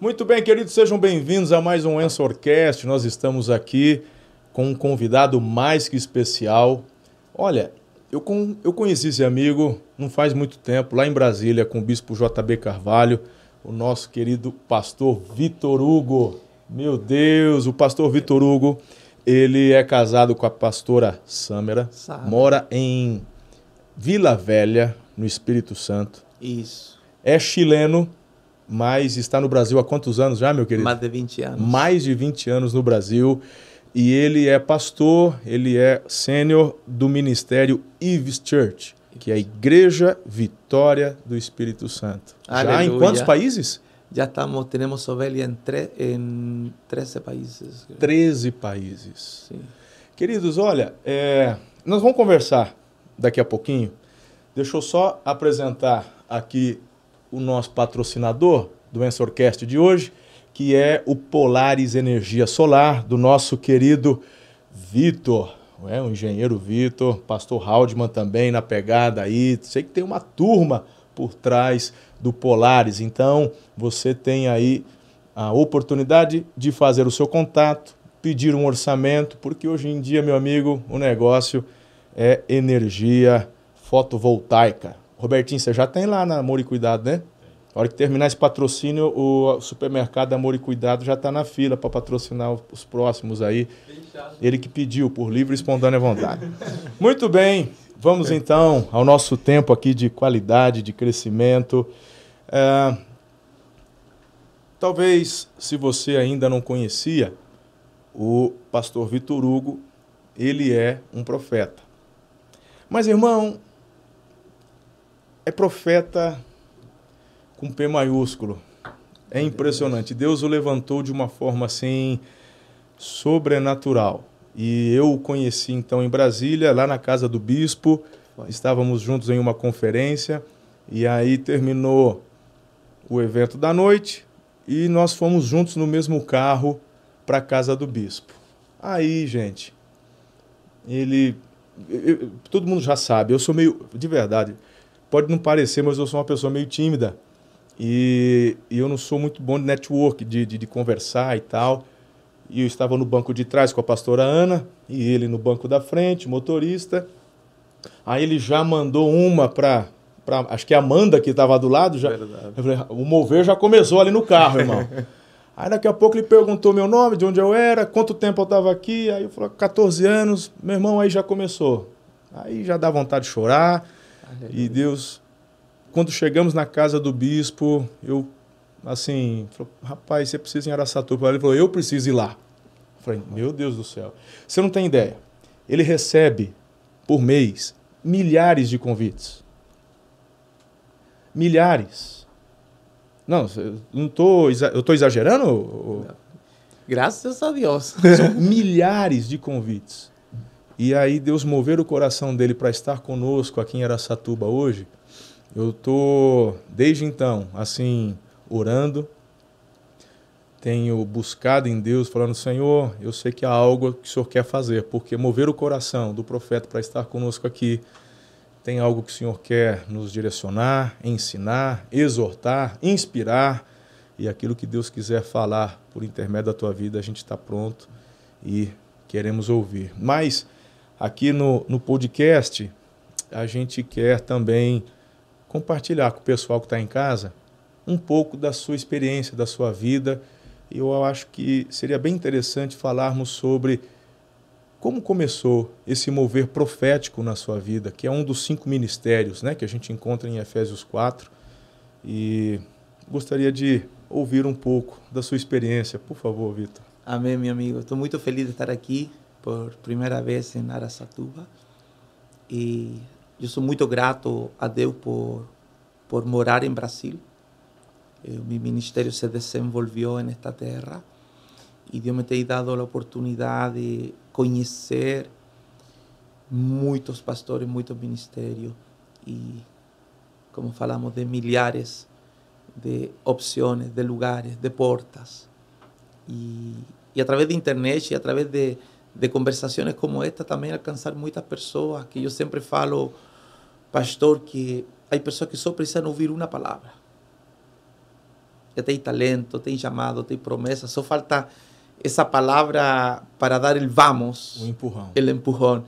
Muito bem, queridos, sejam bem-vindos a mais um Ensorcast. Nós estamos aqui com um convidado mais que especial. Olha, eu, com, eu conheci esse amigo não faz muito tempo, lá em Brasília, com o bispo JB Carvalho, o nosso querido pastor Vitor Hugo. Meu Deus, o pastor Vitor Hugo, ele é casado com a pastora Sâmera, Sabe. mora em Vila Velha, no Espírito Santo. Isso. É chileno, mas está no Brasil há quantos anos já, meu querido? Mais de 20 anos. mais de 20 anos no Brasil. E ele é pastor, ele é sênior do ministério Ives Church, que é a Igreja Vitória do Espírito Santo. Já em Aleluia. quantos países? Ya estamos, tenemos Ovelia en, tre- en 13 países. creo. 13 países. Sí. Queridos, olha, é, nós vamos conversar daqui a pouquinho. Deixa eu só apresentar aqui o nosso patrocinador do Ensorcast de hoje, que é o Polaris Energia Solar, do nosso querido Vitor, é? o engenheiro Vitor, pastor Haldman também na pegada aí. Sei que tem uma turma por trás do Polaris, então você tem aí a oportunidade de fazer o seu contato, pedir um orçamento, porque hoje em dia, meu amigo, o negócio é energia fotovoltaica. Robertinho, você já tem lá na Amor e Cuidado, né? A hora que terminar esse patrocínio, o supermercado Amor e Cuidado já está na fila para patrocinar os próximos aí. Ele que pediu, por livre e espontânea vontade. Muito bem, vamos então ao nosso tempo aqui de qualidade, de crescimento. É, Talvez, se você ainda não conhecia, o pastor Vitor Hugo, ele é um profeta. Mas, irmão, é profeta com P maiúsculo. É impressionante. Deus o levantou de uma forma assim sobrenatural. E eu o conheci então em Brasília, lá na casa do bispo. Estávamos juntos em uma conferência e aí terminou o evento da noite e nós fomos juntos no mesmo carro para a casa do bispo. Aí, gente, ele. eu- todo mundo já sabe, eu sou meio. De verdade, pode não parecer, mas eu sou uma pessoa meio tímida. E, e eu não sou muito bom de network, de, de, de conversar e tal. E eu estava no banco de trás com a pastora Ana, e ele no banco da frente, motorista. Aí ele já mandou uma para. Acho que a Amanda, que estava do lado, já, falei, o mover já começou ali no carro, irmão. Aí daqui a pouco ele perguntou meu nome, de onde eu era, quanto tempo eu estava aqui. Aí eu falei, 14 anos, meu irmão, aí já começou. Aí já dá vontade de chorar. E Deus, quando chegamos na casa do bispo, eu, assim, falou, rapaz, você precisa ir em Araçatuba. Ele falou, eu preciso ir lá. Eu falei, meu Deus do céu. Você não tem ideia. Ele recebe, por mês, milhares de convites. Milhares. Não, eu não tô, eu estou exagerando? ou- Gracias a Dios. São milhares de convites. E aí Deus mover o coração dele para estar conosco aqui em Araçatuba hoje. Eu tô desde então assim orando, tenho buscado em Deus, falando Senhor, eu sei que há algo que o Senhor quer fazer, porque mover o coração do profeta para estar conosco aqui tem algo que o Senhor quer nos direcionar, ensinar, exortar, inspirar. E aquilo que Deus quiser falar por intermédio da tua vida, a gente está pronto e queremos ouvir. Mas aqui no, no podcast, a gente quer também compartilhar com o pessoal que está em casa um pouco da sua experiência, da sua vida. Eu acho que seria bem interessante falarmos sobre como começou esse mover profético na sua vida, que é um dos cinco ministérios né, que a gente encontra em Efésios 4. E gostaria de ouvir um pouco da sua experiência, por favor, Vitor. Amém, meu amigo. Estou muito feliz de estar aqui por primeira vez em Araçatuba. E eu sou muito grato a Deus por, por morar em Brasil. Eh, mi ministerio se desenvolvió en esta tierra y Dios me ha dado la oportunidad de conocer muchos pastores, muchos ministerios y, como falamos, de milhares de opciones, de lugares, de portas. Y, y a través de internet y a través de, de conversaciones como esta también alcanzar muchas personas que yo siempre falo, pastor, que hay personas que solo precisan oír una palabra. que tem talento, tem chamado, tem promessa, só falta essa palavra para dar el vamos, O empurrão. el empujón.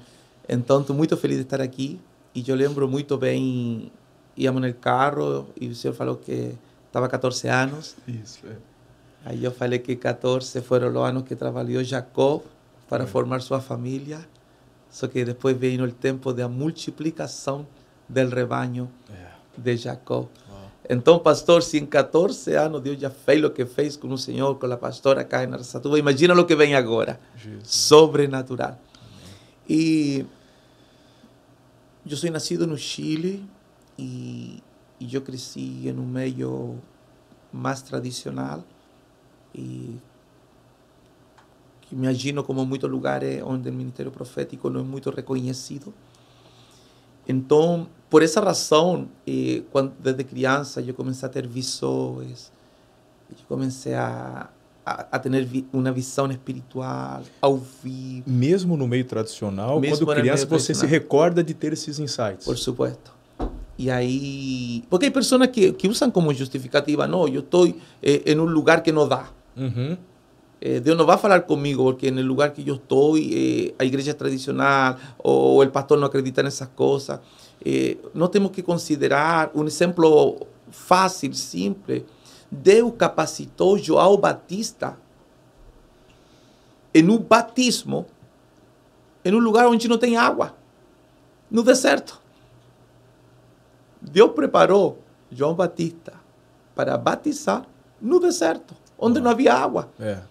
Então, estou muito feliz de estar aqui e eu lembro muito bem, íamos no carro e o senhor falou que estava 14 anos. Isso, é. Aí eu falei que 14 foram os anos que trabalhou Jacob para formar sua família. Só que depois veio o tempo da multiplicação do rebanho de Jacob. Ó. Então, pastor, se em 14 anos Deus já fez o que fez com o Senhor, com a pastora cá em imagina o que vem agora. Jesus. Sobrenatural. E eu sou nascido no Chile e, e eu cresci em um meio mais tradicional e imagino como muitos lugares onde o ministério profético não é muito reconhecido. Então, por essa razão, eh, quando, desde criança eu comecei a ter visões, eu comecei a, a, a ter vi, uma visão espiritual, a ouvir, Mesmo no meio tradicional, Mesmo quando criança, você se recorda de ter esses insights. por supuesto. E aí, porque hay personas que, que usan como justificativa, no, yo estoy eh, en un lugar que no da. Uhum. Eh, Dios no va a hablar conmigo porque en el lugar que yo estoy, eh, a iglesia tradicional o el pastor no acredita en esas cosas. Eh, no tenemos que considerar un ejemplo fácil, simple. Deus capacitou João Batista en un batismo en un lugar onde não tem água, no deserto. Deus preparou João Batista para batizar no deserto, onde não havia água. É.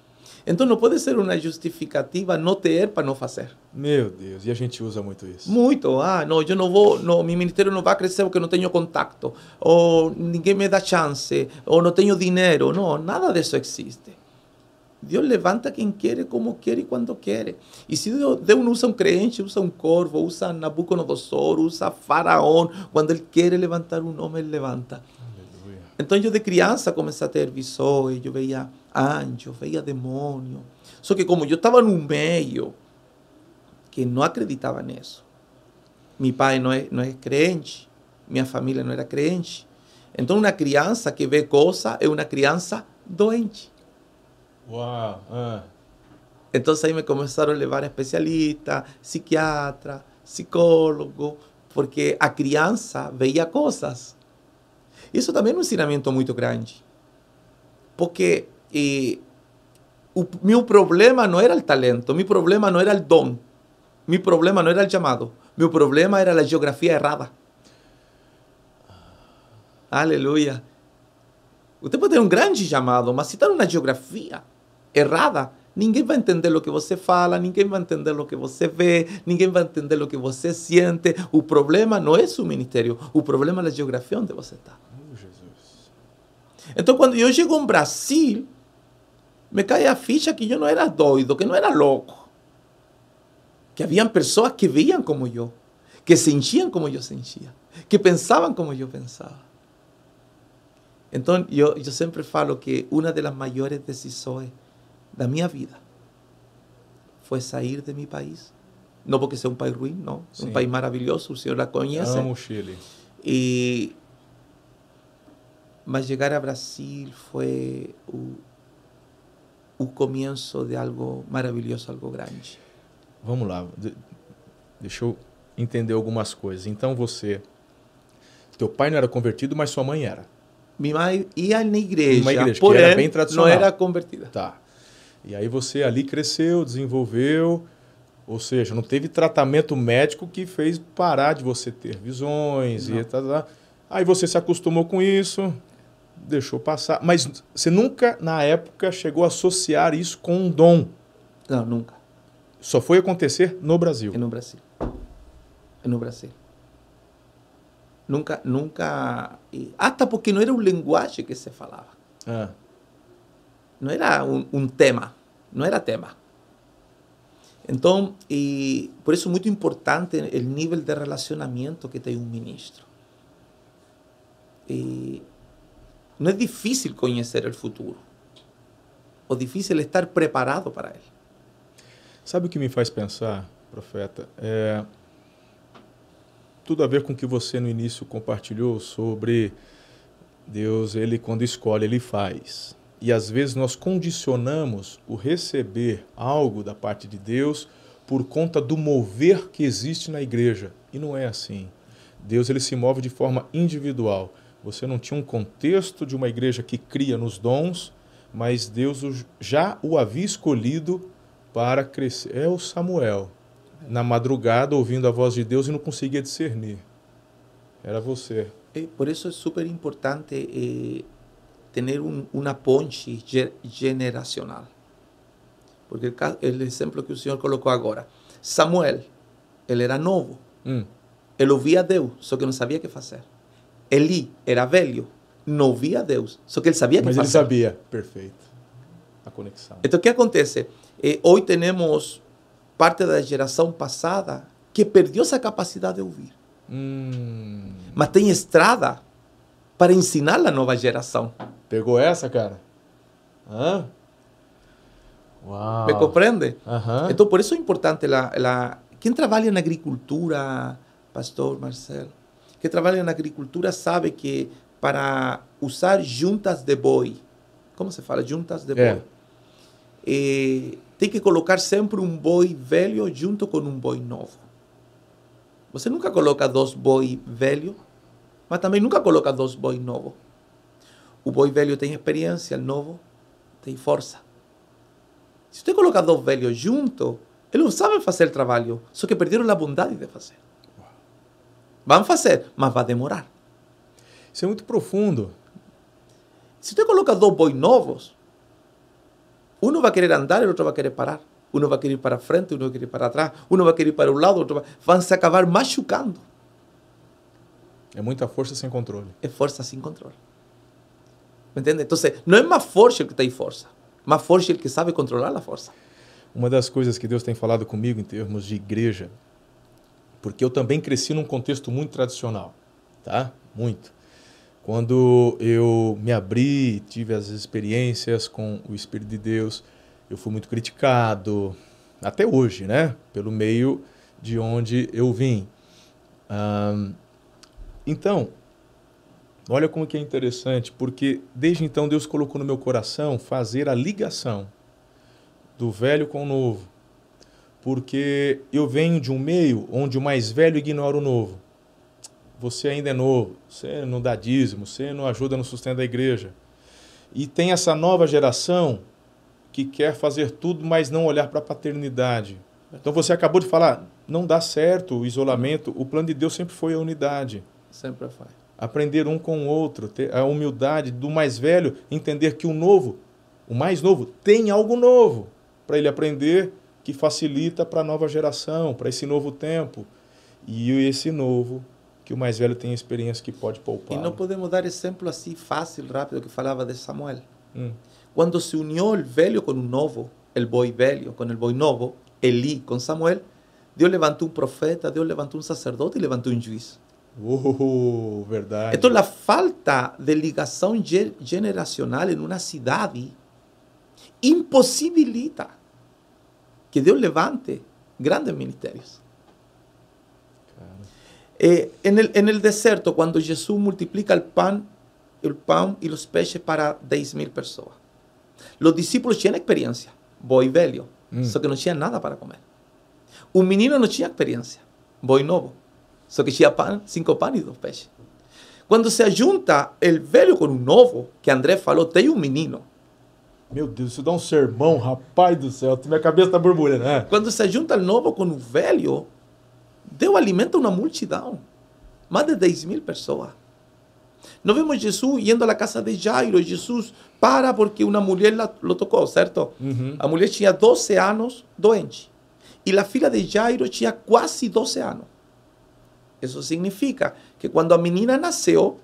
Então não pode ser uma justificativa não ter para não fazer. Meu Deus, e a gente usa muito isso. Muito, ah, não, eu não vou, não, meu ministério não vai crescer porque não tenho contato, ou ninguém me dá chance, ou não tenho dinheiro. Não, nada disso existe. Deus levanta quem quer, como quer e quando quer. E se Deus, Deus não usa um crente, usa um corvo, usa Nabucodonosor, usa Faraó, quando Ele quer levantar um homem, Ele levanta. Aleluia. Então eu de criança comecei a ter visões, eu veia anjos, veia demônio. Só que como eu estava num meio que não acreditava nisso. Meu pai não é, não é crente, minha família não era crente. Então uma criança que vê coisa é uma criança doente. Uau. Ah. Então aí me começaram a levar a especialista, psiquiatra, psicólogo, porque a criança veia coisas. Isso também é um ensinamento muito grande. Porque eh, o meu problema não era o talento, meu problema não era o dom, meu problema não era o chamado, meu problema era a geografia errada. Aleluia. Você pode ter um grande chamado, mas se está numa geografia errada, ninguém vai entender o que você fala, ninguém vai entender o que você vê, ninguém vai entender o que você sente. O problema não é seu ministério, o problema é a geografia onde você está. Oh. Então, quando eu chego no Brasil, me cae ficha que yo no era doido, que no era loco. Que habían personas que veían como yo, que se hinchían como yo se hinchía, que pensaban como yo pensaba. Entonces, yo, yo sempre falo que una de las mayores decisões da minha vida fue sair de mi país. No porque sea un país ruin, no, un país maravilloso, usted la conoce. Amo ah, Chile. Y mas llegar a Brasil fue uh, o começo de algo maravilhoso, algo grande. Vamos lá. de- Deixa eu entender algumas coisas. Então você. Teu pai não era convertido, mas sua mãe era. Minha mãe ia na igreja, Uma igreja que porém era bem não tradicional. era convertida. Tá. E aí você ali cresceu, desenvolveu, ou seja, não teve tratamento médico que fez parar de você ter visões Não. e tal. tal. Aí você se acostumou com isso, deixou passar. Mas você nunca, na época, chegou a associar isso com um dom. Não, nunca. Só foi acontecer no Brasil. É no Brasil. É no Brasil. Nunca, nunca. Até porque não era um linguagem que se falava. Ah, não era um, um tema, não era tema. Então, e por isso é muito importante o nível de relacionamento que tem um ministro. E não é difícil conhecer o futuro. O difícil estar preparado para ele. Sabe o que me faz pensar, profeta? É tudo a ver com o que você no início compartilhou sobre Deus, ele quando escolhe, ele faz. E às vezes nós condicionamos o receber algo da parte de Deus por conta do mover que existe na igreja. E não é assim. Deus ele se move de forma individual. Você não tinha um contexto de uma igreja que cria nos dons, mas Deus já o havia escolhido para crescer. É o Samuel, na madrugada, ouvindo a voz de Deus e não conseguia discernir. Era você. Eh, por isso é super importante eh, ter um, uma ponte generacional. Porque o exemplo que o Senhor colocou agora. Samuel, ele era novo. Hum. Ele ouvia Deus, só que não sabia o que fazer. Eli era velho, não ouvia a Deus, só que ele sabia que Mas. Mas ele sabia, perfeito. A conexão. Então, o que acontece? Eh, hoje temos parte da geração passada que perdeu essa capacidade de ouvir. Hum. Mas tem estrada para ensinar a nova geração. Pegou essa, cara? Hã? Uau. Me compreende? Então, por isso é importante la, la, quem trabalha na agricultura, pastor Marcelo, quem trabalha na agricultura sabe que para usar juntas de boi, como se fala? Juntas de boi. É. tem que colocar sempre um boi velho junto com um boi novo. Você nunca coloca dois boi velho, mas também nunca coloca dois boi novo. O boi velho tem experiência, o novo tem força. Se você coloca dois velhos juntos, eles sabem fazer trabalho, só que perderam a bondade de fazer. Vão fazer, mas vai demorar. Isso é muito profundo. Se você coloca dois bois novos, um vai querer andar e o outro vai querer parar. Um vai querer ir para frente, um vai querer ir para trás, um vai querer ir para um lado, outro vai... vão se acabar machucando. É muita força sem controle. É força sem controle. ¿Me entende? Então, não é mais forte o que tem força, mais forte é o que sabe controlar a força. Uma das coisas que Deus tem falado comigo em termos de igreja, porque eu também cresci num contexto muito tradicional, tá? Muito. Quando eu me abri, tive as experiências com o Espírito de Deus, eu fui muito criticado, até hoje, né? Pelo meio de onde eu vim. Um, então, olha como que é interessante, porque desde então Deus colocou no meu coração fazer a ligação do velho com o novo. Porque eu venho de um meio onde o mais velho ignora o novo. Você ainda é novo, você não dá dízimo, você não ajuda no sustento da igreja. E tem essa nova geração que quer fazer tudo, mas não olhar para a paternidade. Então você acabou de falar, não dá certo o isolamento, o plano de Deus sempre foi a unidade. Sempre foi. Aprender um com o outro, ter a humildade do mais velho, entender que o novo, o mais novo, tem algo novo para ele aprender que facilita para a nova geração, para esse novo tempo. E esse novo, que o mais velho tem experiência que pode poupar. E não podemos dar exemplo assim fácil, rápido, que falava de Samuel. Hum. Quando se uniu o velho com o novo, o boi velho com o boi novo, Eli com Samuel, Deus levantou um profeta, Deus levantou um sacerdote e levantou um juiz. Oh, verdade. Então, a falta de ligação generacional em uma cidade impossibilita que Deus levante grandes ministérios. Eh, en, el, en el desierto, cuando Jesús multiplica el pan, el pan y los peces para 10 mil personas, los discípulos tienen experiencia, boi velho, mm. só que no tinha nada para comer. Un menino no tinha experiencia, boi novo, só que tinha pan, cinco panes y dos peces. Quando se junta el velho com o novo, que André falou, tem um menino, meu Deus, isso dá um sermão, rapaz do céu, minha cabeça está borbulhando. né? Quando se junta o novo com o velho, Deus alimenta uma multidão. Mais de 10 mil pessoas. Nós vemos Jesus indo à casa de Jairo. Jesus para porque uma mulher lo tocou, certo? Uhum. A mulher tinha 12 anos doente. E a filha de Jairo tinha quase 12 anos. Isso significa que quando a menina nasceu,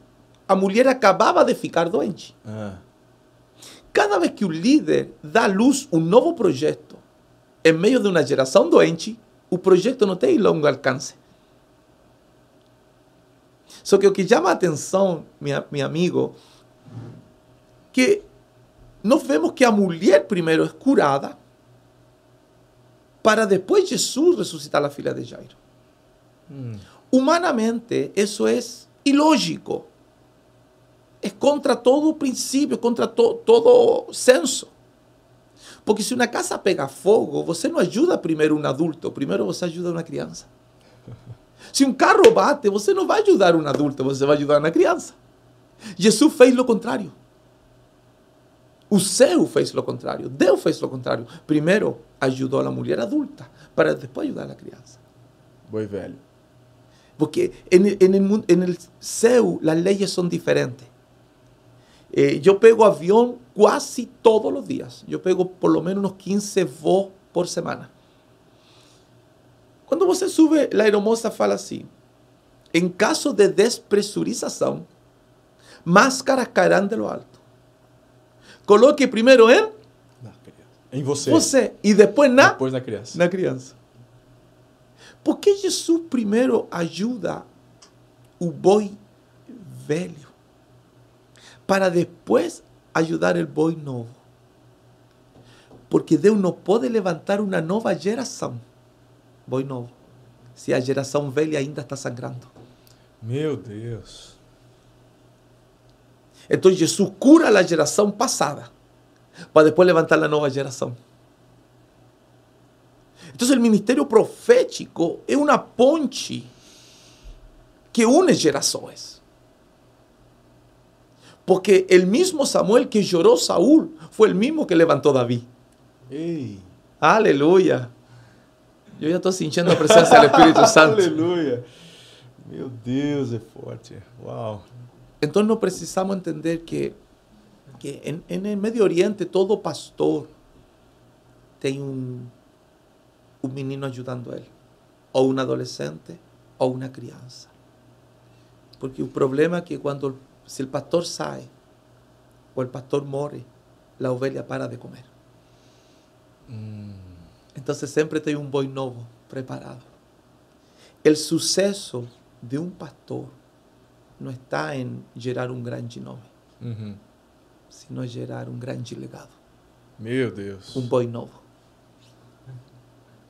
a mulher acabava de ficar doente. Ah. Cada vez que o líder dá à luz um novo projeto em meio de uma geração doente, o projeto não tem longo alcance. Só que o que chama a atenção, minha, meu amigo, que nós vemos que a mulher primeiro é curada para depois Jesus ressuscitar a filha de Jairo. Hum. Humanamente, isso é ilógico. É contra todo princípio, contra to, todo senso. Porque se uma casa pega fogo, você não ajuda primeiro um adulto, primeiro você ajuda uma criança. Se um carro bate, você não vai ajudar um adulto, você vai ajudar uma criança. Jesus fez o contrário. O céu fez o contrário. Deus fez o contrário. Primeiro ajudou a mulher adulta, para depois ajudar a criança. Boi velho. Porque en el, en el, mun- en el céu las leyes son diferentes. Eh, yo pego avión casi todos los días. Yo pego por lo menos unos 15 voos por semana. Quando você sube, a aeromoça fala assim: em caso de despresurização, máscaras cairão de lo alto. Coloque primeiro em. Em você. você e depois na Depois na criança. na criança. Por que Jesus primeiro ajuda o boi velho para depois ajudar o boi novo? Porque Deus não pode levantar uma nova geração, boi novo, se a geração velha ainda está sangrando. Meu Deus. Então Jesus cura a geração passada para depois levantar a nova geração. Entonces el ministerio profético es una ponte que une generaciones. Porque el mismo Samuel que lloró Saúl fue el mismo que levantó David. Ey. Aleluya. Yo ya estoy sintiendo la presencia del Espíritu Santo. ¡Aleluya! Meu Deus, é forte. Uau. Então, nós precisamos entender que, que em, em Medio Oriente, todo pastor tiene un um menino a él. O un adolescente, o una crianza. Porque o problema es que quando si el pastor sale o el pastor muere, la oveja para de comer. Entonces siempre tem un boi novo preparado. El suceso de un pastor no está en gerar un gran nome, Uhum. sino gerar un gran legado, Meu Deus. un boi novo.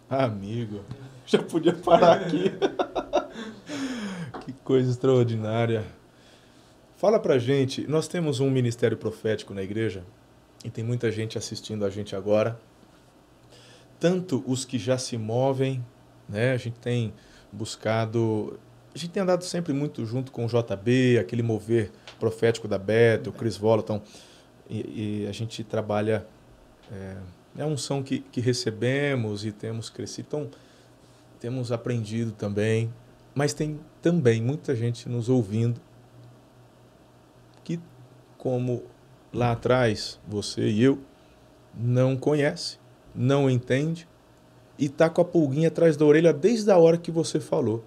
Amigo. Já podia parar aqui. que coisa extraordinária. Fala pra gente, nós temos um ministério profético na igreja e tem muita gente assistindo a gente agora. Tanto os que já se movem, né? A gente tem buscado, a gente tem andado sempre muito junto com o JB, aquele mover profético da Beta, o Chris Volaton, e, e a gente trabalha é, é a que, que recebemos e temos crescido. Então, temos aprendido também. Mas tem também muita gente nos ouvindo como lá atrás, você e eu, não conhece, não entende e tá com a pulguinha atrás da orelha desde a hora que você falou.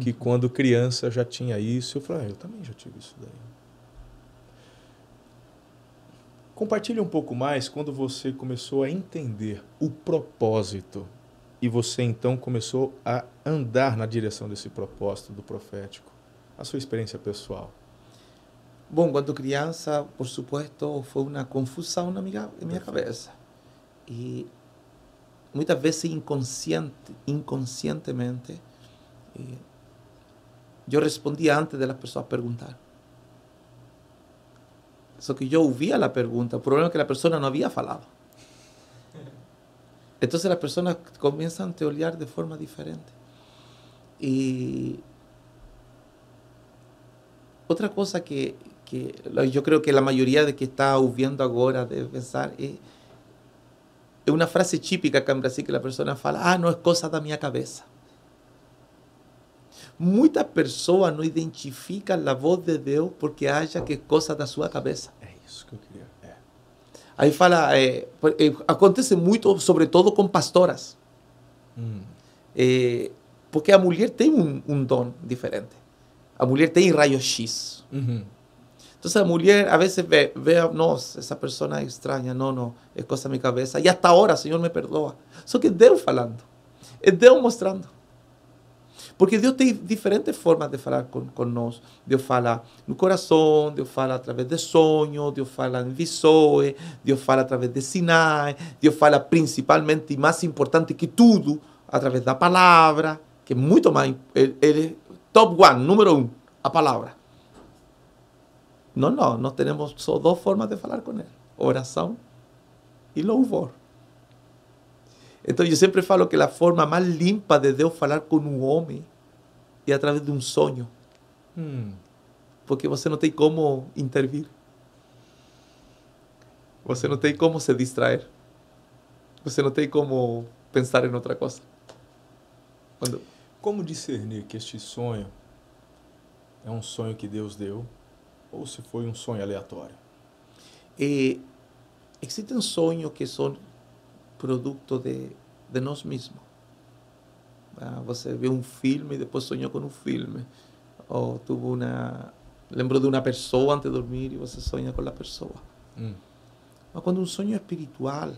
Que quando criança já tinha isso. Eu falei, ah, eu também já tive isso daí. Compartilhe um pouco mais quando você começou a entender o propósito e você então começou a andar na direção desse propósito do profético. A sua experiência pessoal. Bom, quando criança, por supuesto, foi uma confusão na minha, na minha cabeça. E inconscientemente, eh, eu respondia antes de las pessoas perguntar. Só que eu ouvia a pergunta, o problema é que a pessoa não havia falado. Então as pessoas começam a te olhar de forma diferente. E outra coisa que, que eu creio que a maioria de que está ouvindo agora deve pensar é, é uma frase típica aqui em Brasil que a pessoa fala: Ah, não é coisa da minha cabeça. Muitas pessoas não identificam a voz de Deus porque acham que é coisa da sua cabeça. É isso que eu queria. É. Aí fala, é, é, acontece muito, sobretudo com pastoras. Hum. É, porque a mulher tem um, um dom diferente. A mulher tem raio-x. Uhum. Então a mulher a vezes vê, vê, nossa, essa pessoa é estranha, não, não, é coisa da minha cabeça. E até agora, Senhor, me perdoa. Só que Deus falando. É Deus mostrando. Porque Deus tem diferentes formas de falar com nós. Deus fala no coração, Deus fala através de sonhos, Deus fala em visões, Deus fala através de sinais, Deus fala principalmente e mais importante que tudo, através da palavra, que é muito mais. Ele é top one, número um, a palavra. Não, não, nós temos só duas formas de falar com ele: oração e louvor. Então eu sempre falo que a forma mais limpa de Deus falar com um homem é através de um sonho. Hum. Porque você não tem como intervir. Você não tem como se distrair. Você não tem como pensar em outra coisa. Quando... Como discernir que este sonho é um sonho que Deus deu ou se foi um sonho aleatório? Eh, existen sonhos que são produto de, de nós mesmos. Ah, você vê um filme e depois sonhou com um filme. Ou tuvo uma... Lembrou de uma pessoa antes de dormir e você sonha com a pessoa. Hum. Mas quando um sonho é espiritual,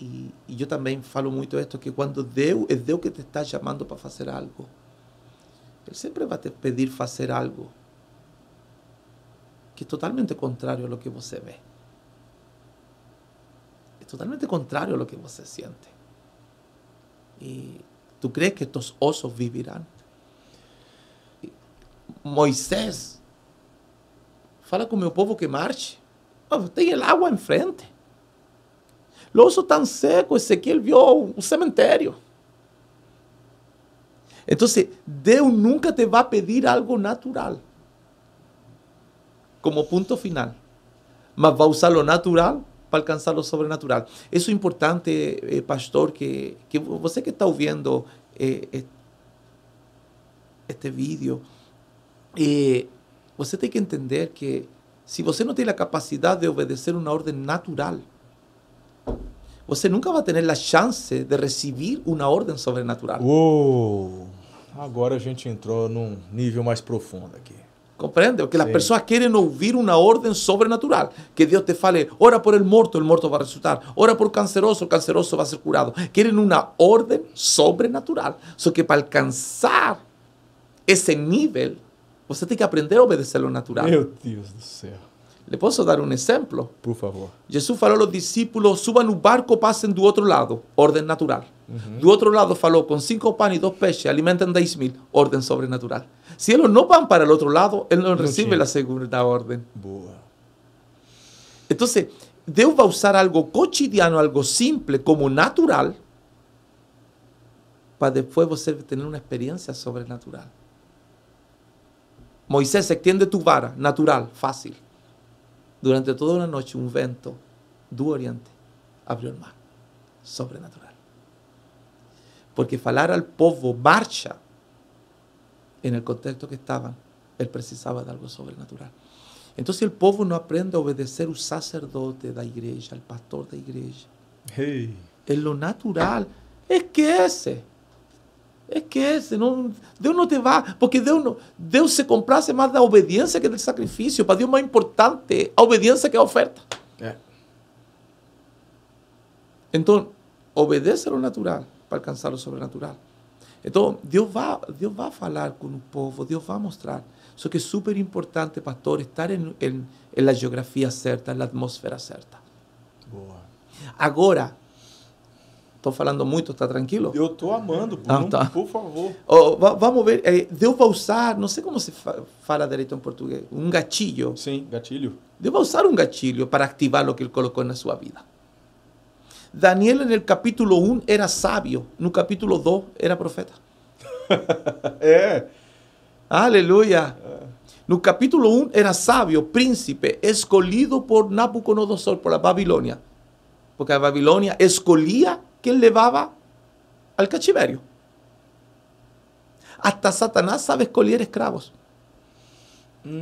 e, e eu também falo muito esto, que quando Deus é Deus que te está chamando para fazer algo, Ele sempre vai te pedir fazer algo que é totalmente contrário a lo que você vê. É totalmente contrário a lo que você sente. E tu crees que estos osos vivirán? E Moisés fala com o meu povo que marche. Oh, tem el agua enfrente. Los osos están secos. Ezequiel vio un cementerio. Entonces, Deus nunca te va a pedir algo natural como punto final, mas va a usar lo natural para alcançar lo sobrenatural. Isso é importante, eh, pastor, que, que você que está ouvindo eh, este vídeo, eh, você tem que entender que se você não tem a capacidade de obedecer uma ordem natural, você nunca ter a chance de receber uma ordem sobrenatural. Uou! Agora a gente entrou num nível mais profundo aqui. Compreende? Porque las Sí. personas quieren oír una orden sobrenatural. Que Dios te fale, ora por el muerto, el muerto va a resucitar. Ora por canceroso, el canceroso va a ser curado. Quieren una orden sobrenatural. So que para alcanzar ese nivel, você tem que aprender a obedecer lo natural. Meu Deus do céu. Le posso dar un ejemplo. Por favor. Jesús falou aos discípulos, suban no barco, passem do outro lado, ordem natural. Do outro lado falou, com cinco pães e dois peixes, alimentam 10 mil, ordem sobrenatural. Se eles não vão para o outro lado, ele não Não recebe tinha. a segunda ordem. Boa. Então, Deus vai usar algo cotidiano, algo simple, como natural, para depois você ter uma experiência sobrenatural. Moisés, extiende tu vara, natural, fácil. Durante toda uma noite, um vento do Oriente abriu o mar, sobrenatural. Porque falar al povo marcha, en el contexto que estaban, él precisaba de algo sobrenatural. Entonces el povo no aprende a obedecer al sacerdote da igreja, al pastor da igreja. Hey. En lo natural, esquece. Esquece. Não, Deus não te vai. Porque Deus, não, Deus se comprace mais da obediência que do sacrifício. Para Deus mais importante a obediência que a oferta. É. Então, obedece lo natural para alcançar o sobrenatural. Então, Deus vai, Deus vai falar com o povo, Deus vai mostrar. Só que é super importante, pastor, estar em, em, em la geografia certa, na atmosfera certa. Boa. Agora, estou falando muito, está tranquilo? Eu tô amando, por, Ah, não- tá. por favor. Oh, va- vamos ver, eh, Deus vai usar, não sei como se fa- fala direito em português, um gatilho. Sim, gatilho. Deus vai usar um gatilho para ativar o que Ele colocou na sua vida. Daniel, no capítulo 1, era sábio, no capítulo 2, era profeta. É. Aleluia. No capítulo 1 era sábio, príncipe, escolhido por Nabucodonosor, por a Babilônia. Porque a Babilônia escolhia quem levava al cativerio. Hasta Satanás sabe escolher escravos.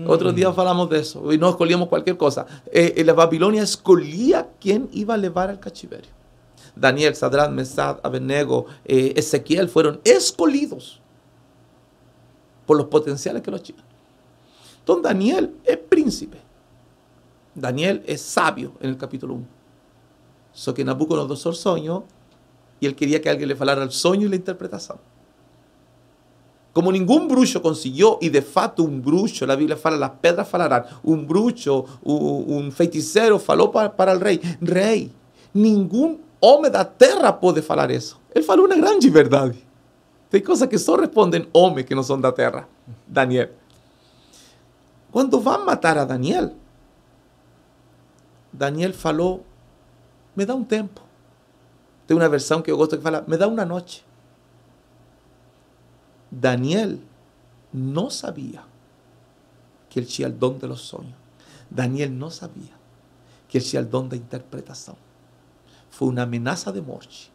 Otro día falamos de eso. Y no escolhíamos cualquier cosa. Eh, eh, la Babilonia escolhía quién iba a llevar al cautiverio. Daniel, Sadrat, Mesad, Abednego, eh, Ezequiel fueron escolhidos por los potenciales que los tinham. Entonces Daniel es príncipe. Daniel es sabio en el capítulo 1. So que Nabucodonosor soñó y él quería que alguien le falara el sueño y la interpretación. Como ningún bruxo consiguió, y de fato un bruxo, la Biblia fala, las pedras falarán, un bruxo, un, feiticeiro falou para, para el rey, rey, ningún hombre da terra pode falar eso. Él falou una grande verdade. Tem coisas que só respondem homens que não são da terra. Daniel. Quando vão matar a Daniel, Daniel falou: me dá um tempo. Tem uma versão que eu gosto que fala: me dá uma noite. Daniel não sabia que ele tinha o dom dos sonhos. Daniel não sabia que ele tinha o dom da interpretação. Foi uma ameaça de morte.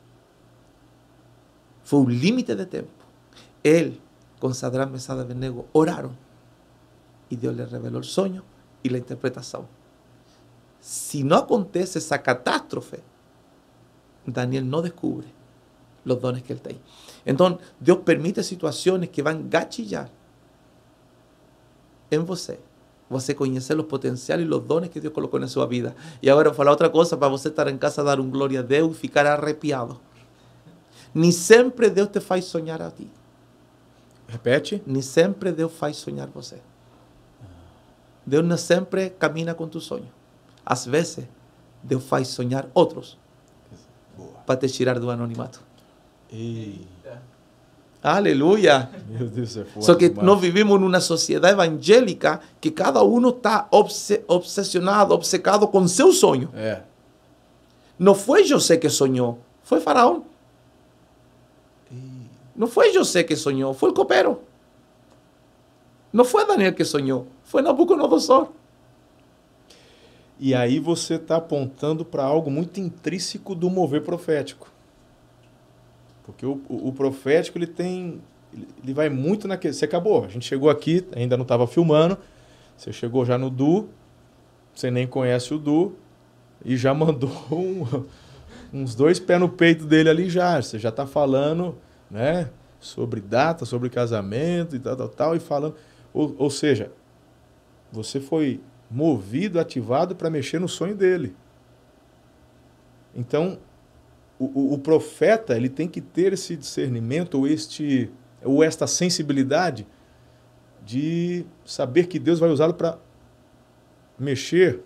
Foi um limite de tempo. Ele, com Sadrán, Mesada Abednego, oraram. E Deus lhe revelou o sonho e a interpretação. Se não acontece essa catástrofe, Daniel não descubre os dones que ele tem. Então, Deus permite situações que vão gatilhar em você. Você conhecer os potenciais e os dones que Deus colocou na sua vida. E agora vou falar outra coisa para você estar em casa, dar um glória a Deus e ficar arrepiado. Nem sempre Deus te faz sonhar a ti. Repete. Nem sempre Deus faz sonhar você. Deus não sempre camina com tu sonho. Às vezes, Deus faz sonhar outros para te tirar do anonimato. Ei, Aleluia. Deus, é Só que nós vivimos numa sociedade evangélica que cada um está obse obsessionado, obcecado com seu sonho. É. Não foi José que sonhou, foi Faraó. Não foi José que sonhou, foi o copeiro. Não foi Daniel que sonhou, foi Nabucodonosor. E aí você está apontando para algo muito intrínseco do mover profético. Porque o, o, o profético ele tem. Ele vai muito naquele. Você acabou. A gente chegou aqui, ainda não estava filmando. Você chegou já no Du. Você nem conhece o Du. E já mandou um- uns dois pés no peito dele ali já. Você já está falando, né? Sobre data, sobre casamento e tal, tal, tal. E falando. Ou, ou seja, você foi movido, ativado para mexer no sonho dele. Então, o, o, profeta ele tem que ter esse discernimento ou este ou esta sensibilidade de saber que Deus vai usá-lo para mexer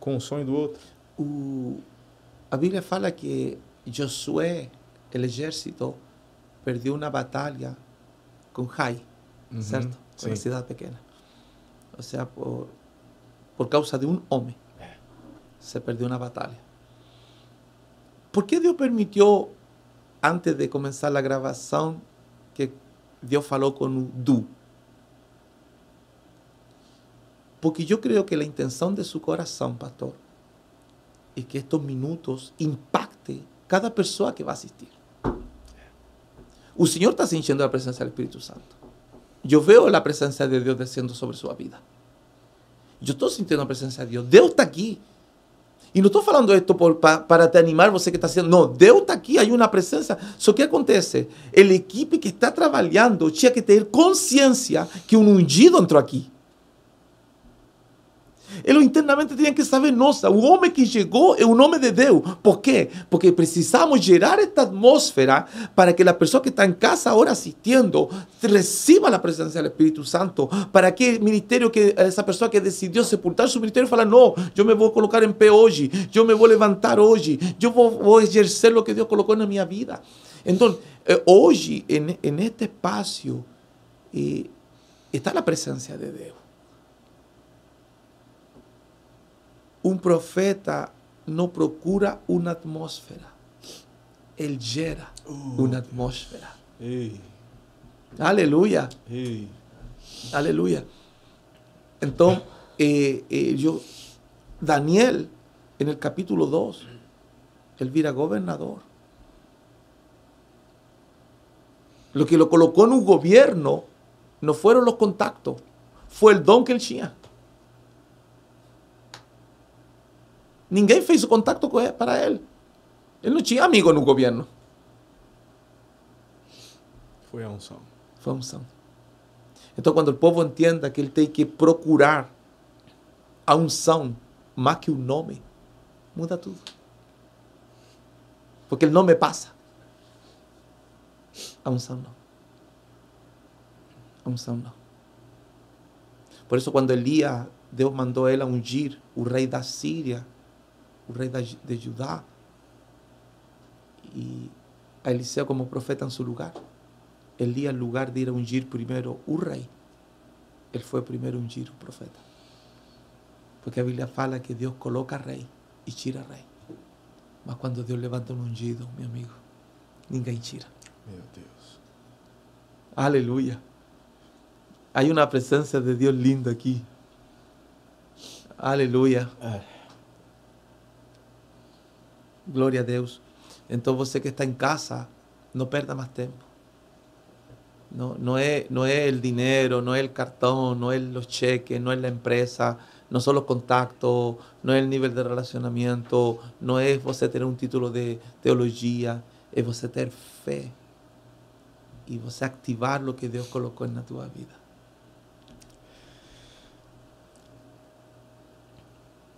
com o sonho do outro. O- a Bíblia fala que Josué, o exército, perdeu uma batalha com Jai, Uhum, certo? Com sim. uma cidade pequena. Ou seja, por, por causa de um homem, se perdeu uma batalha. ¿Por qué Dios permitió, antes de comenzar la grabación, que Dios faló con un du? Porque yo creo que la intención de su corazón, pastor, es que estos minutos impacte cada persona que va a asistir. O señor está sintiendo la presencia del Espíritu Santo. Yo veo la presencia de Dios desciendo sobre su vida. Yo estoy sintiendo la presencia de Dios. Dios está aquí. E não estou falando pa- para te animar você que está haciendo. Não, Deus está aqui, há uma presença. Só que acontece? A equipe que está trabalhando tinha que ter consciência que um ungido entrou aqui. Ele internamente tinha que saber, nossa, o homem que chegou é o nome de Deus. Por quê? Porque precisamos gerar esta atmosfera para que a pessoa que está em casa agora assistindo receba a presença do Espírito Santo. Para que o ministério, que essa pessoa que decidiu sepultar seu ministério, fala, não, eu me vou colocar em pé hoje, eu me vou levantar hoje, eu vou, vou exercer o que Deus colocou na minha vida. Então, eh, hoje, en, en este espaço, eh, está a presença de Deus. Um profeta não procura uma atmosfera, ele gera uma atmosfera. Ei, Aleluia, ei. aleluia. Então, eh, eh, yo, Daniel, en el capítulo 2, él vira gobernador. Lo que lo colocó en un gobierno no fueron los contactos, fue el don que él tinha. Ninguém fez o contato com ele, para ele. Ele não tinha amigo no governo. Foi a unção. Foi a unção. Então, quando o povo entenda que ele tem que procurar a unção mais que o nome, muda tudo. Porque o nome passa. A unção não. A unção não. Por isso, quando Elias, Deus mandou ele ungir o rei da Síria, o rei de Judá, e a Eliseu como profeta em seu lugar. Elías, en lugar de ir a ungir primero un rey, ele foi o primeiro ungir o profeta. Porque a Bíblia fala que Deus coloca rei e tira rei. Mas quando Deus levanta um ungido, meu amigo, ninguém tira. Meu Deus. Aleluya. Hay una presencia de Dios linda aquí. Aleluia. É. Glória a Deus. Então você que está em casa, não perda mais tempo. Não, não, é, não é o dinheiro, não é o cartão, não é os cheques, não é a empresa, não são os contactos, não é o nível de relacionamento, não é você ter um título de teologia, é você ter fé e você ativar o que Deus colocou na tua vida.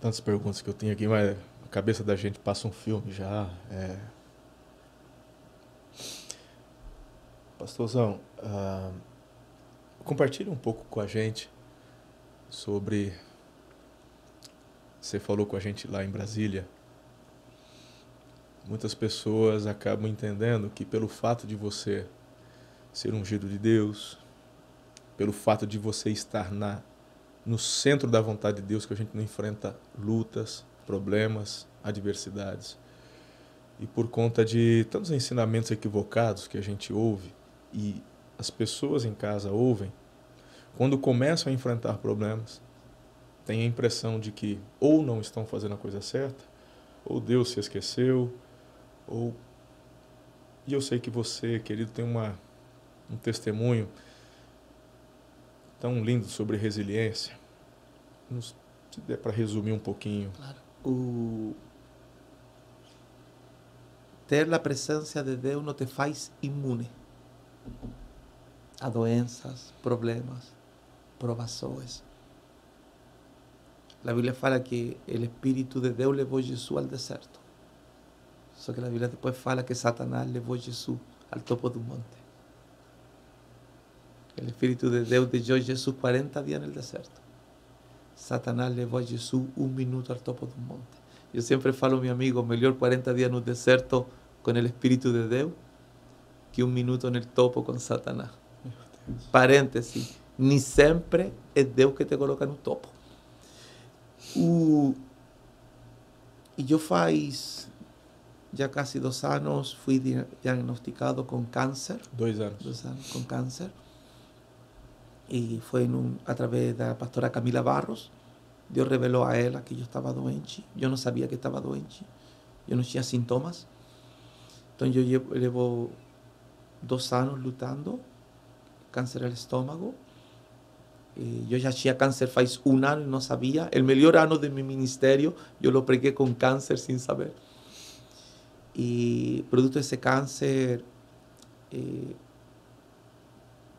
Tantas perguntas que eu tenho aqui, mas cabeça da gente passa um filme já. É... Pastorzão, ah, compartilhe um pouco com a gente sobre. Você falou com a gente lá em Brasília. Muitas pessoas acabam entendendo que pelo fato de você ser ungido de Deus, pelo fato de você estar na no centro da vontade de Deus que a gente não enfrenta lutas, problemas, adversidades. E por conta de tantos ensinamentos equivocados que a gente ouve e as pessoas em casa ouvem, quando começam a enfrentar problemas, têm a impressão de que ou não estão fazendo a coisa certa, ou Deus se esqueceu, ou e eu sei que você, querido, tem uma um testemunho tão lindo sobre resiliência. Nos, se der para resumir um pouquinho. Claro. O... Ter a presença de Deus não te faz imune a doenças, problemas, provações. A Bíblia fala que o Espírito de Deus levou Jesus ao deserto. Só que a Bíblia depois fala que Satanás levou Jesus ao topo do monte. O Espírito de Deus deixou Jesus 40 dias no deserto. Satanás levou a Jesus um minuto ao topo do monte. Eu sempre falo, meu amigo, melhor 40 dias no deserto com o Espírito de Deus que um minuto no topo com Satanás. Parêntese, nem sempre é Deus que te coloca no topo. O... E eu faz já quase dois anos fui diagnosticado com câncer. Dois anos. Dois anos com câncer e foi num, através da pastora Camila Barros. Deus revelou a ela que eu estava doente. Eu não sabia que estava doente. Eu não tinha sintomas. Então eu llevo, levo dois anos lutando. Câncer no estômago. Eh, yo ya tenía cáncer faz un año y no sabía. El mejor año de mi ministerio, yo lo pregué con cáncer sin saber. Y producto de ese cáncer, eh,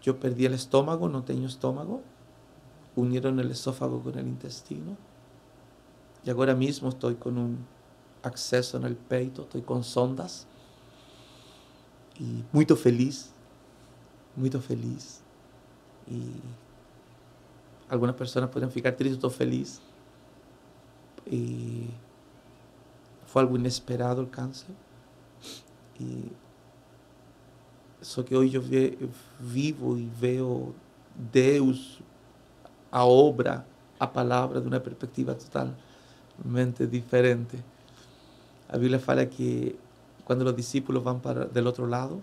yo perdí el estómago, no tengo estómago, unieron el esófago con el intestino y ahora mismo estoy con un acceso en el peito, estoy con sondas y muy feliz, muy feliz. Y algunas personas pueden ficar tristes, estoy feliz. Y fue algo inesperado el cáncer. Y Só que hoje eu ve, vivo e vejo Deus, a obra, a palavra de uma perspectiva totalmente diferente. A Bíblia fala que quando os discípulos vão para do outro lado,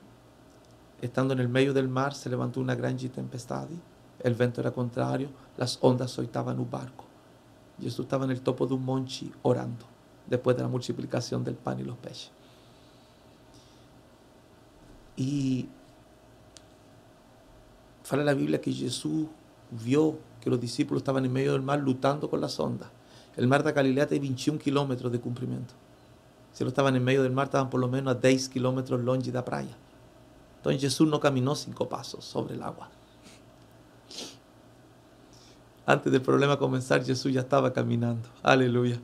estando no meio do mar, se levantou uma grande tempestade, o vento era contrário, as ondas soltavam no barco. Jesus estava no topo de um monte orando, depois da multiplicação do pão e dos peixes. Y fala la Biblia que Jesús vio que los discípulos estaban en medio del mar lutando con las ondas. El mar de Galilea tiene 21 kilómetros de cumplimiento. Si no estaban en medio del mar, estaban por lo menos a 10 kilómetros longe de la playa. Entonces Jesús no caminó cinco pasos sobre el agua. Antes del problema comenzar, Jesús ya estaba caminando. Aleluya.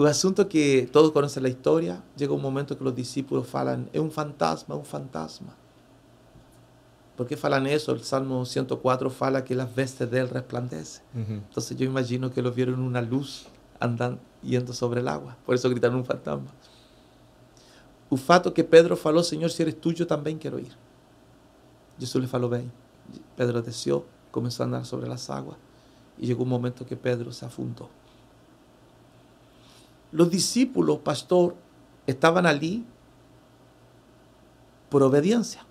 Un asunto que todos conocen la historia, llega un momento que los discípulos falan, es un fantasma, un fantasma. ¿Por qué falan eso? El Salmo 104 fala que las vestes de él resplandecen. Entonces yo imagino que lo vieron una luz andando, yendo sobre el agua. Por eso gritaron un fantasma. Un fato que Pedro faló, Señor, si eres tuyo también quiero ir. Jesús le faló, ven. Pedro deseó comenzó a andar sobre las aguas y llegó un momento que Pedro se afundó. Los discípulos, pastor, estaban allí por obediencia,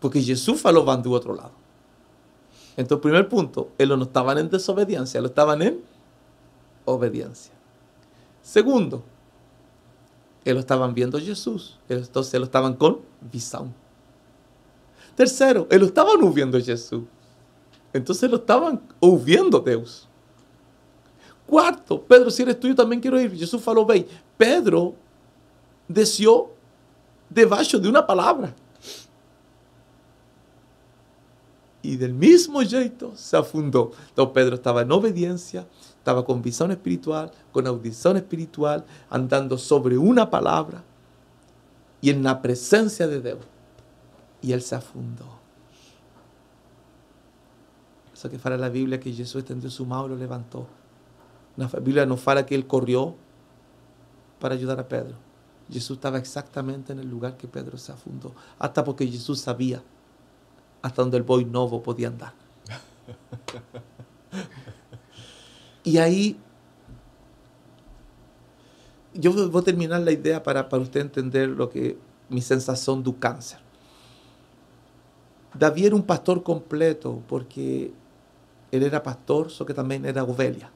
porque Jesús faló van de otro lado. Entonces, primer punto, ellos no estaban en desobediencia, lo estaban en obediencia. Segundo, ellos estaban viendo a Jesús, entonces ellos estaban con visión. Tercero, ellos estaban viendo a Jesús, entonces lo estaban ouvindo Deus. Cuarto, Pedro, si eres tuyo también quiero ir. Jesús falou bem. Pedro desceu debaixo de uma palavra. E del mesmo jeito se afundou. Então Pedro estava em obediência, estava com visão espiritual, com audição espiritual, andando sobre uma palavra e na presença de Deus. E ele se afundou. Eso que fala la Biblia que Jesús extendió su mano y lo levantó. La Biblia nos fala que él corrió para ayudar a Pedro. Jesús estaba exactamente en el lugar que Pedro se afundó. Hasta porque Jesús sabía hasta donde el boy novo podía andar. y ahí yo voy a terminar la idea para, para usted entender lo que mi sensación del cáncer. David era un pastor completo porque él era pastor, solo que también era ovelia.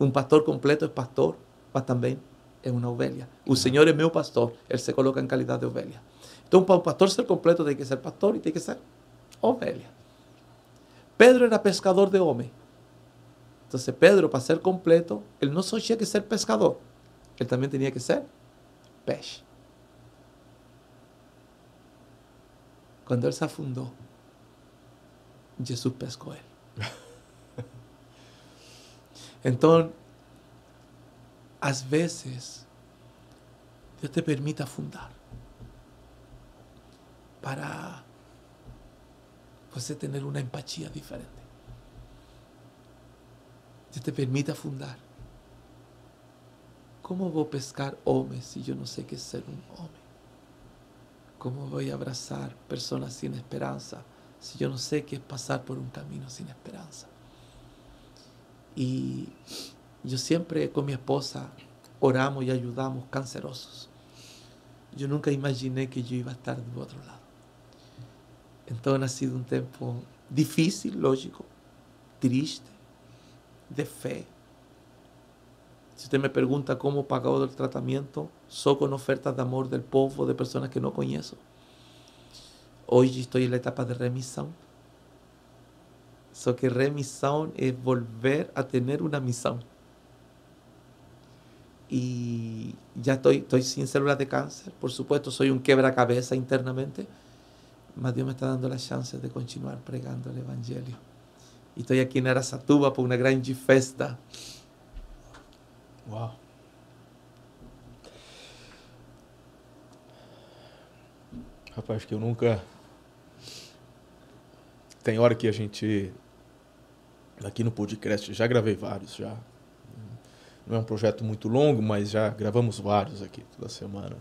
Un pastor completo es pastor, pero también es una ovelia. Un señor es mi pastor, él se coloca en calidad de ovelia. Entonces, para un pastor ser completo tiene que ser pastor y tiene que ser ovelia. Pedro era pescador de hombres. Entonces, Pedro, para ser completo, él no solo tenía que ser pescador, él también tenía que ser pez. Cuando él se afundó, Jesús pescó él. Entonces, às vezes, dios te permite afundar para pues, você ter uma empatia diferente. Dios te permite afundar. voy a pescar homens si yo no sé que es ser un hombre? ¿Cómo voy a abrazar personas sin esperanza si yo no sé que es pasar por un camino sin esperanza? Y yo siempre con mi esposa oramos y ayudamos cancerosos. Yo nunca imaginé que yo iba a estar del otro lado. Entonces ha sido un tiempo difícil, lógico, triste, de fe. Si usted me pregunta cómo pagado el tratamiento, solo con ofertas de amor del povo, de personas que no conozco. Hoy estoy en la etapa de remisión So que remisión es volver a tener una misión. Y ya estoy, estoy sin células de cáncer, por supuesto, soy un quebracabeza internamente, mas Dios me está dando la chance de continuar pregando el Evangelio. Y estoy aquí en Arasatuba por una gran festa. Wow. Rapaz, que eu nunca. Tem hora que a gente aqui no podcast. Já gravei vários já. Não é um projeto muito longo, mas já gravamos vários aqui toda semana.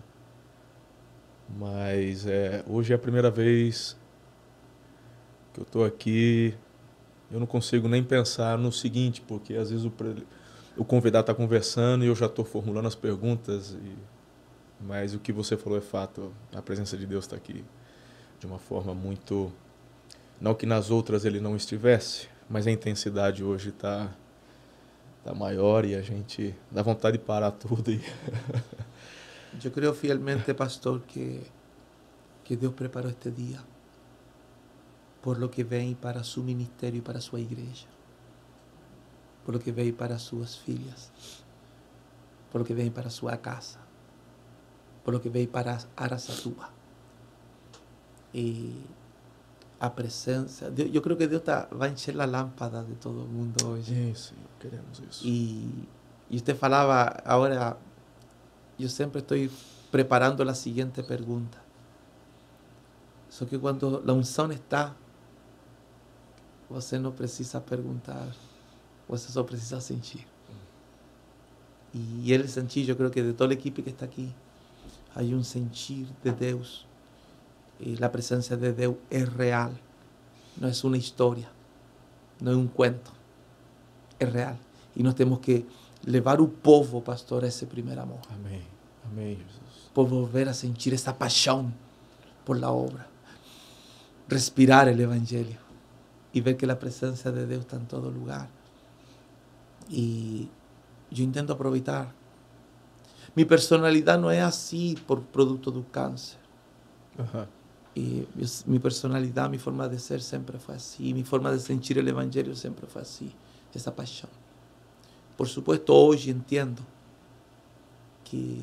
Mas é, hoje é a primeira vez que eu estou aqui. Eu não consigo nem pensar no seguinte, porque às vezes o, o convidado está conversando e eu já estou formulando as perguntas. E, mas o que você falou é fato. A presença de Deus está aqui de uma forma muito. Não que nas outras ele não estivesse, mas a intensidade hoje está tá maior e a gente dá vontade de parar tudo. E Eu creio fielmente, pastor, que, que Deus preparou este dia por lo que vem para su ministério e para sua igreja, por lo que vem para suas filhas, por lo que vem para sua casa, por lo que vem para Arasatuba. E a presença. Eu creio que Deus tá, vai encher a lâmpada de todo mundo hoje. Sim, sim, queremos isso. E, e você falava, agora, eu sempre estou preparando a seguinte pergunta. Só que quando a unção está, você não precisa perguntar, você só precisa sentir. E, mm. e ele sentir, eu creio que de toda a equipe que está aqui, há um sentir de Deus Dios la presencia de Dios es real, no es una historia. não é um cuento, é real. E nós temos que levar o povo, pastor, a esse primeiro amor. Amém. Amém, Jesus. Por volver a sentir essa paixão por la obra. Respirar o Evangelho e ver que a presença de Deus está em todo lugar. E eu intento aproveitar. Mi personalidade não é assim por produto do câncer. Aham. Y mi personalidad, mi forma de ser siempre fue así, mi forma de sentir el Evangelio siempre fue así, esa pasión. Por supuesto, hoy entiendo que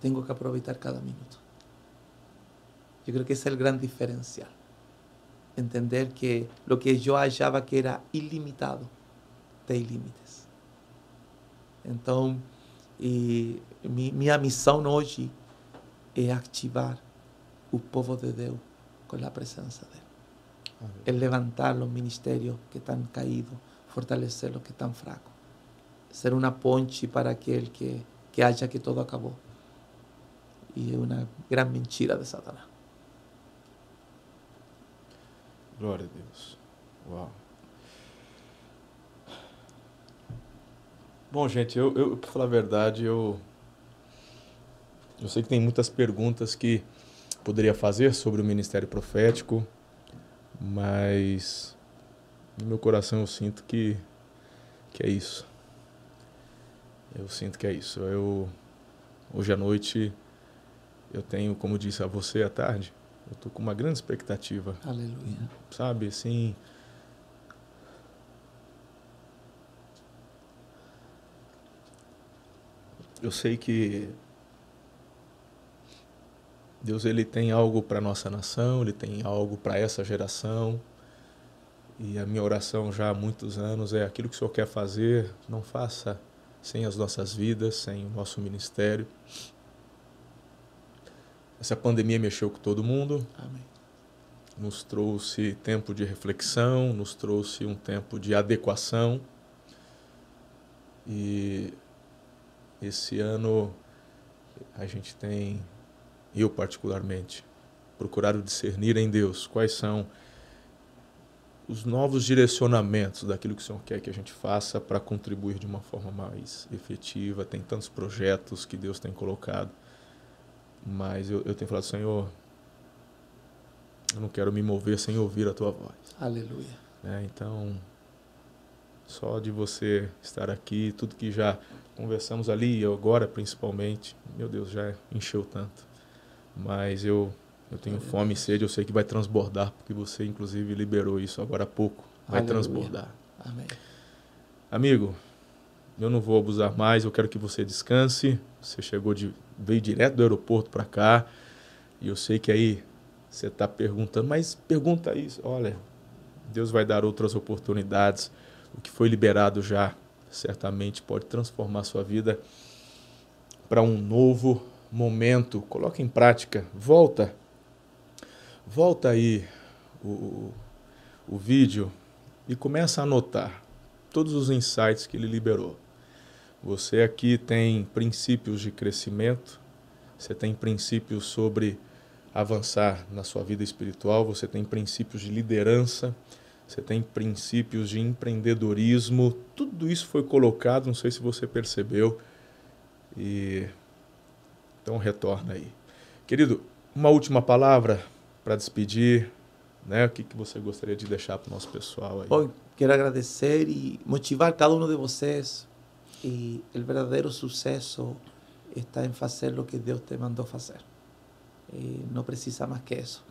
tengo que aprovechar cada minuto. Yo creo que ese es el gran diferencial. Entender que lo que yo hallaba que era ilimitado, tem límites. Então, e, minha missão hoje é ativar o povo de Deus com a presença dele. Amém. É levantar os ministérios que estão caídos, fortalecer os que estão fracos. Ser uma ponte para aquele que, que acha que todo acabou. E é uma grande mentira de Satanás. Glória a Deus. Uau. Bom, gente, eu, eu para falar a verdade, eu eu sei que tem muitas perguntas que poderia fazer sobre o ministério profético, mas no meu coração eu sinto que que é isso. Eu sinto que é isso. Eu hoje à noite eu tenho, como disse a você à tarde, eu tô com uma grande expectativa Aleluia. sabe, assim. Eu sei que Deus ele tem algo para nossa nação, ele tem algo para essa geração. E a minha oração já há muitos anos é aquilo que o Senhor quer fazer, não faça sem as nossas vidas, sem o nosso ministério. Essa pandemia mexeu com todo mundo, Amém. nos trouxe tempo de reflexão, nos trouxe um tempo de adequação. E esse ano a gente tem, eu particularmente, procurado discernir em Deus quais são os novos direcionamentos daquilo que o Senhor quer que a gente faça para contribuir de uma forma mais efetiva. Tem tantos projetos que Deus tem colocado, mas eu, eu tenho falado, Senhor, eu não quero me mover sem ouvir a tua voz. Aleluia. né? Então, só de você estar aqui, tudo que já conversamos ali, e agora principalmente, meu Deus, já encheu tanto. Mas eu, eu tenho fome e sede, eu sei que vai transbordar, porque você, inclusive, liberou isso agora há pouco. Vai Aleluia. transbordar. Amém. Amigo, eu não vou abusar mais, eu quero que você descanse. Você chegou de veio direto do aeroporto para cá e eu sei que aí você está perguntando, mas pergunta isso. Olha, Deus vai dar outras oportunidades. O que foi liberado já certamente pode transformar sua vida para um novo momento. Coloque em prática. Volta, volta aí o, o, o vídeo e começa a anotar todos os insights que ele liberou. Você aqui tem princípios de crescimento, você tem princípios sobre avançar na sua vida espiritual, você tem princípios de liderança, você tem princípios de empreendedorismo, tudo isso foi colocado, não sei se você percebeu. E então retorna aí. Querido, uma última palavra para despedir, né? O que, que você gostaria de deixar para o nosso pessoal aí? Bom, quero agradecer e motivar cada um de vocês. E o verdadeiro sucesso está em fazer o que Deus te mandou fazer. E não precisa mais que isso.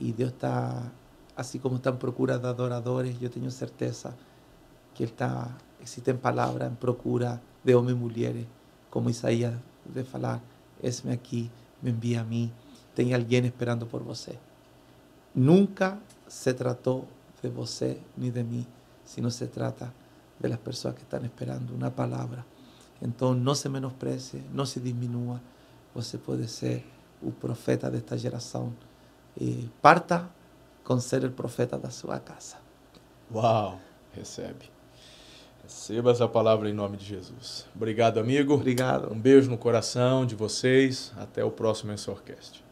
E Deus está, assim como está em procura de adoradores, eu tenho certeza que Ele está, existem palavras em procura de homens e mulheres, como Isaías de falar, esme aqui, me envia a mim, tem alguém esperando por você. Nunca se tratou de você ni de mí, sino se trata de las personas que están esperando una palabra. Entonces, no se menosprecie, no se diminua. Você pode ser o profeta desta geração. E parta com ser o profeta da sua casa. Uau! Recebe. Receba essa palavra em nome de Jesus. Obrigado, amigo. Obrigado. Um beijo no coração de vocês. Até o próximo Ensorcast.